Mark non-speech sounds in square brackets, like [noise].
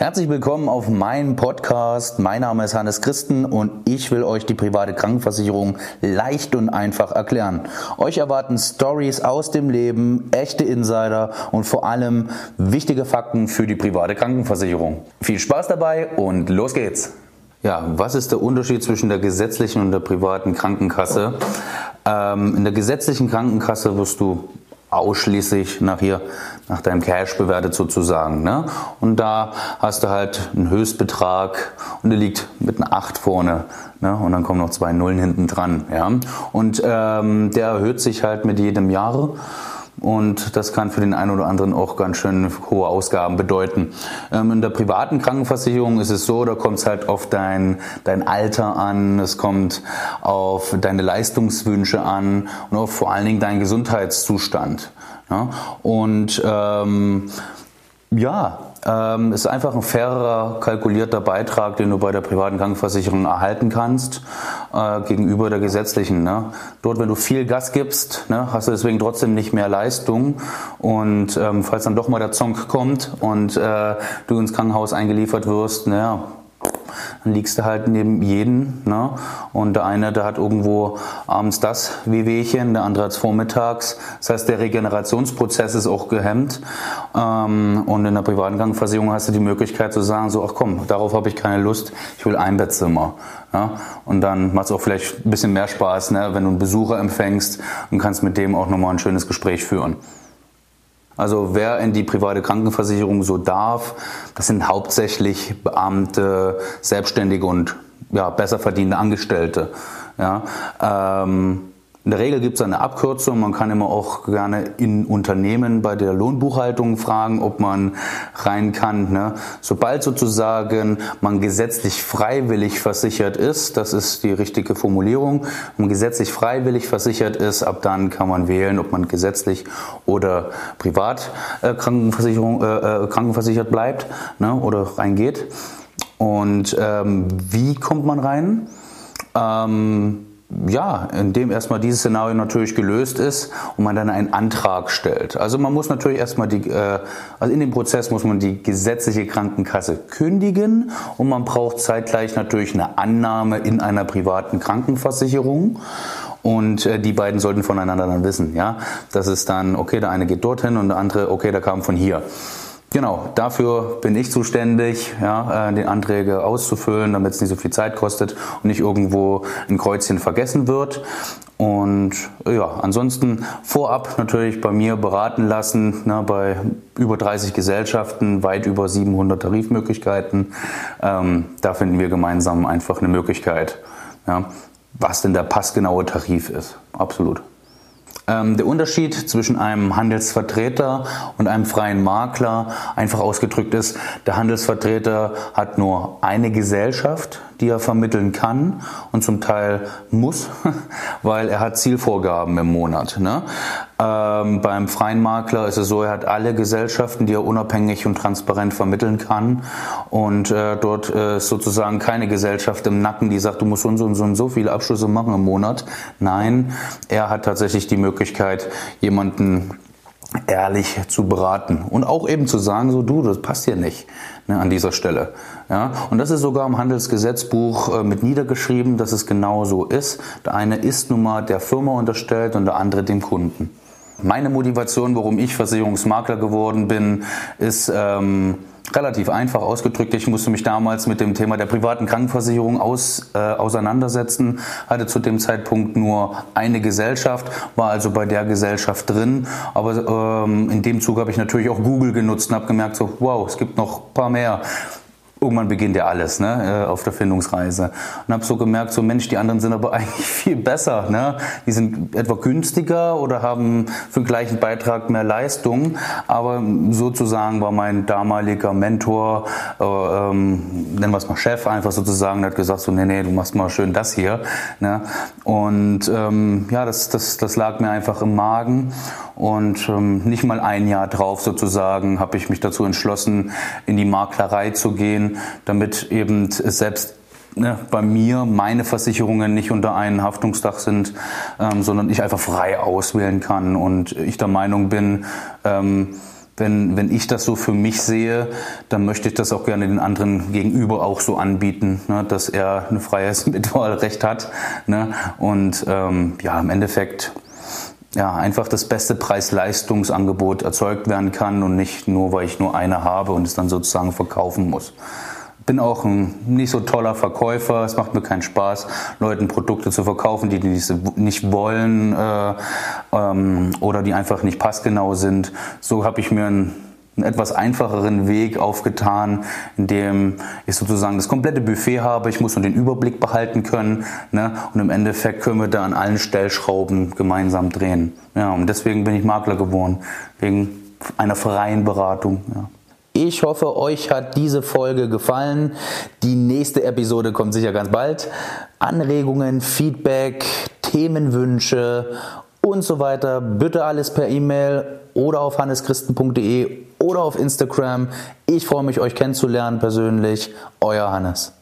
Herzlich willkommen auf meinem Podcast. Mein Name ist Hannes Christen und ich will euch die private Krankenversicherung leicht und einfach erklären. Euch erwarten Stories aus dem Leben, echte Insider und vor allem wichtige Fakten für die private Krankenversicherung. Viel Spaß dabei und los geht's! Ja, was ist der Unterschied zwischen der gesetzlichen und der privaten Krankenkasse? Ähm, in der gesetzlichen Krankenkasse wirst du ausschließlich nach hier, nach deinem Cash bewertet sozusagen. Ne? Und da hast du halt einen Höchstbetrag und der liegt mit einer 8 vorne. Ne? Und dann kommen noch zwei Nullen hinten dran. Ja? Und ähm, der erhöht sich halt mit jedem Jahr. Und das kann für den einen oder anderen auch ganz schön hohe Ausgaben bedeuten. Ähm, in der privaten Krankenversicherung ist es so, da kommt es halt auf dein, dein Alter an, es kommt auf deine Leistungswünsche an und auf vor allen Dingen deinen Gesundheitszustand. Und ähm, ja, ähm, ist einfach ein fairer, kalkulierter Beitrag, den du bei der privaten Krankenversicherung erhalten kannst äh, gegenüber der gesetzlichen. Ne? Dort, wenn du viel Gas gibst, ne, hast du deswegen trotzdem nicht mehr Leistung. Und ähm, falls dann doch mal der Zonk kommt und äh, du ins Krankenhaus eingeliefert wirst, naja, dann liegst du halt neben jedem. Ne? Und der eine, der hat irgendwo abends das Wehwehchen, der andere hat es vormittags. Das heißt, der Regenerationsprozess ist auch gehemmt. Ähm, und in der privaten Krankenversicherung hast du die Möglichkeit zu sagen, so, ach komm, darauf habe ich keine Lust, ich will ein Bettzimmer. Ja? Und dann macht es auch vielleicht ein bisschen mehr Spaß, ne? wenn du einen Besucher empfängst und kannst mit dem auch nochmal ein schönes Gespräch führen. Also wer in die private Krankenversicherung so darf, das sind hauptsächlich Beamte, Selbstständige und ja, besser verdienende Angestellte. Ja, ähm, in der Regel gibt es eine Abkürzung. Man kann immer auch gerne in Unternehmen bei der Lohnbuchhaltung fragen, ob man rein kann. Ne? Sobald sozusagen man gesetzlich freiwillig versichert ist, das ist die richtige Formulierung, wenn man gesetzlich freiwillig versichert ist, ab dann kann man wählen, ob man gesetzlich oder privat äh, Krankenversicherung, äh, äh krankenversichert bleibt ne? oder reingeht. Und ähm, wie kommt man rein? Ähm, ja, indem erstmal dieses Szenario natürlich gelöst ist und man dann einen Antrag stellt. Also man muss natürlich erstmal die, äh, also in dem Prozess muss man die gesetzliche Krankenkasse kündigen und man braucht zeitgleich natürlich eine Annahme in einer privaten Krankenversicherung. Und äh, die beiden sollten voneinander dann wissen, ja. Das ist dann, okay, der eine geht dorthin und der andere, okay, der kam von hier. Genau, dafür bin ich zuständig, ja, äh, den Anträge auszufüllen, damit es nicht so viel Zeit kostet und nicht irgendwo ein Kreuzchen vergessen wird. Und ja, ansonsten vorab natürlich bei mir beraten lassen, ne, bei über 30 Gesellschaften, weit über 700 Tarifmöglichkeiten. Ähm, da finden wir gemeinsam einfach eine Möglichkeit, ja, was denn der passgenaue Tarif ist. Absolut. Ähm, der Unterschied zwischen einem Handelsvertreter und einem freien Makler einfach ausgedrückt ist, der Handelsvertreter hat nur eine Gesellschaft, die er vermitteln kann und zum Teil muss, [laughs] weil er hat Zielvorgaben im Monat. Ne? Ähm, beim freien Makler ist es so, er hat alle Gesellschaften, die er unabhängig und transparent vermitteln kann und äh, dort äh, ist sozusagen keine Gesellschaft im Nacken, die sagt, du musst so und so und so, und so viele Abschlüsse machen im Monat. Nein, er hat tatsächlich die Möglichkeit, jemanden ehrlich zu beraten und auch eben zu sagen, so du, das passt hier nicht ne, an dieser Stelle. Ja, und das ist sogar im Handelsgesetzbuch äh, mit niedergeschrieben, dass es genau so ist. Der eine ist nun mal der Firma unterstellt und der andere dem Kunden. Meine Motivation, warum ich Versicherungsmakler geworden bin, ist ähm, relativ einfach ausgedrückt. Ich musste mich damals mit dem Thema der privaten Krankenversicherung aus, äh, auseinandersetzen, hatte zu dem Zeitpunkt nur eine Gesellschaft, war also bei der Gesellschaft drin. Aber ähm, in dem Zug habe ich natürlich auch Google genutzt und habe gemerkt, so, wow, es gibt noch ein paar mehr irgendwann beginnt ja alles ne, äh, auf der Findungsreise. Und habe so gemerkt, so Mensch, die anderen sind aber [laughs] eigentlich viel besser. Ne? Die sind etwa günstiger oder haben für den gleichen Beitrag mehr Leistung. Aber sozusagen war mein damaliger Mentor, äh, ähm, nennen wir es mal Chef, einfach sozusagen, hat gesagt, so nee, nee, du machst mal schön das hier. Ne? Und ähm, ja, das, das, das lag mir einfach im Magen. Und ähm, nicht mal ein Jahr drauf sozusagen habe ich mich dazu entschlossen, in die Maklerei zu damit eben selbst ne, bei mir meine Versicherungen nicht unter einem Haftungsdach sind, ähm, sondern ich einfach frei auswählen kann. Und ich der Meinung bin, ähm, wenn, wenn ich das so für mich sehe, dann möchte ich das auch gerne den anderen gegenüber auch so anbieten, ne, dass er ein freies [laughs] Mitwahlrecht hat. Ne, und ähm, ja, im Endeffekt ja, einfach das beste Preis-Leistungsangebot erzeugt werden kann und nicht nur, weil ich nur eine habe und es dann sozusagen verkaufen muss. Bin auch ein nicht so toller Verkäufer. Es macht mir keinen Spaß, Leuten Produkte zu verkaufen, die die nicht wollen äh, ähm, oder die einfach nicht passgenau sind. So habe ich mir ein einen etwas einfacheren Weg aufgetan, in dem ich sozusagen das komplette Buffet habe. Ich muss nur den Überblick behalten können. Ne? Und im Endeffekt können wir da an allen Stellschrauben gemeinsam drehen. Ja, und deswegen bin ich Makler geworden, wegen einer freien Beratung. Ja. Ich hoffe, euch hat diese Folge gefallen. Die nächste Episode kommt sicher ganz bald. Anregungen, Feedback, Themenwünsche und so weiter. Bitte alles per E-Mail oder auf hanneschristen.de oder auf Instagram. Ich freue mich, euch kennenzulernen persönlich. Euer Hannes.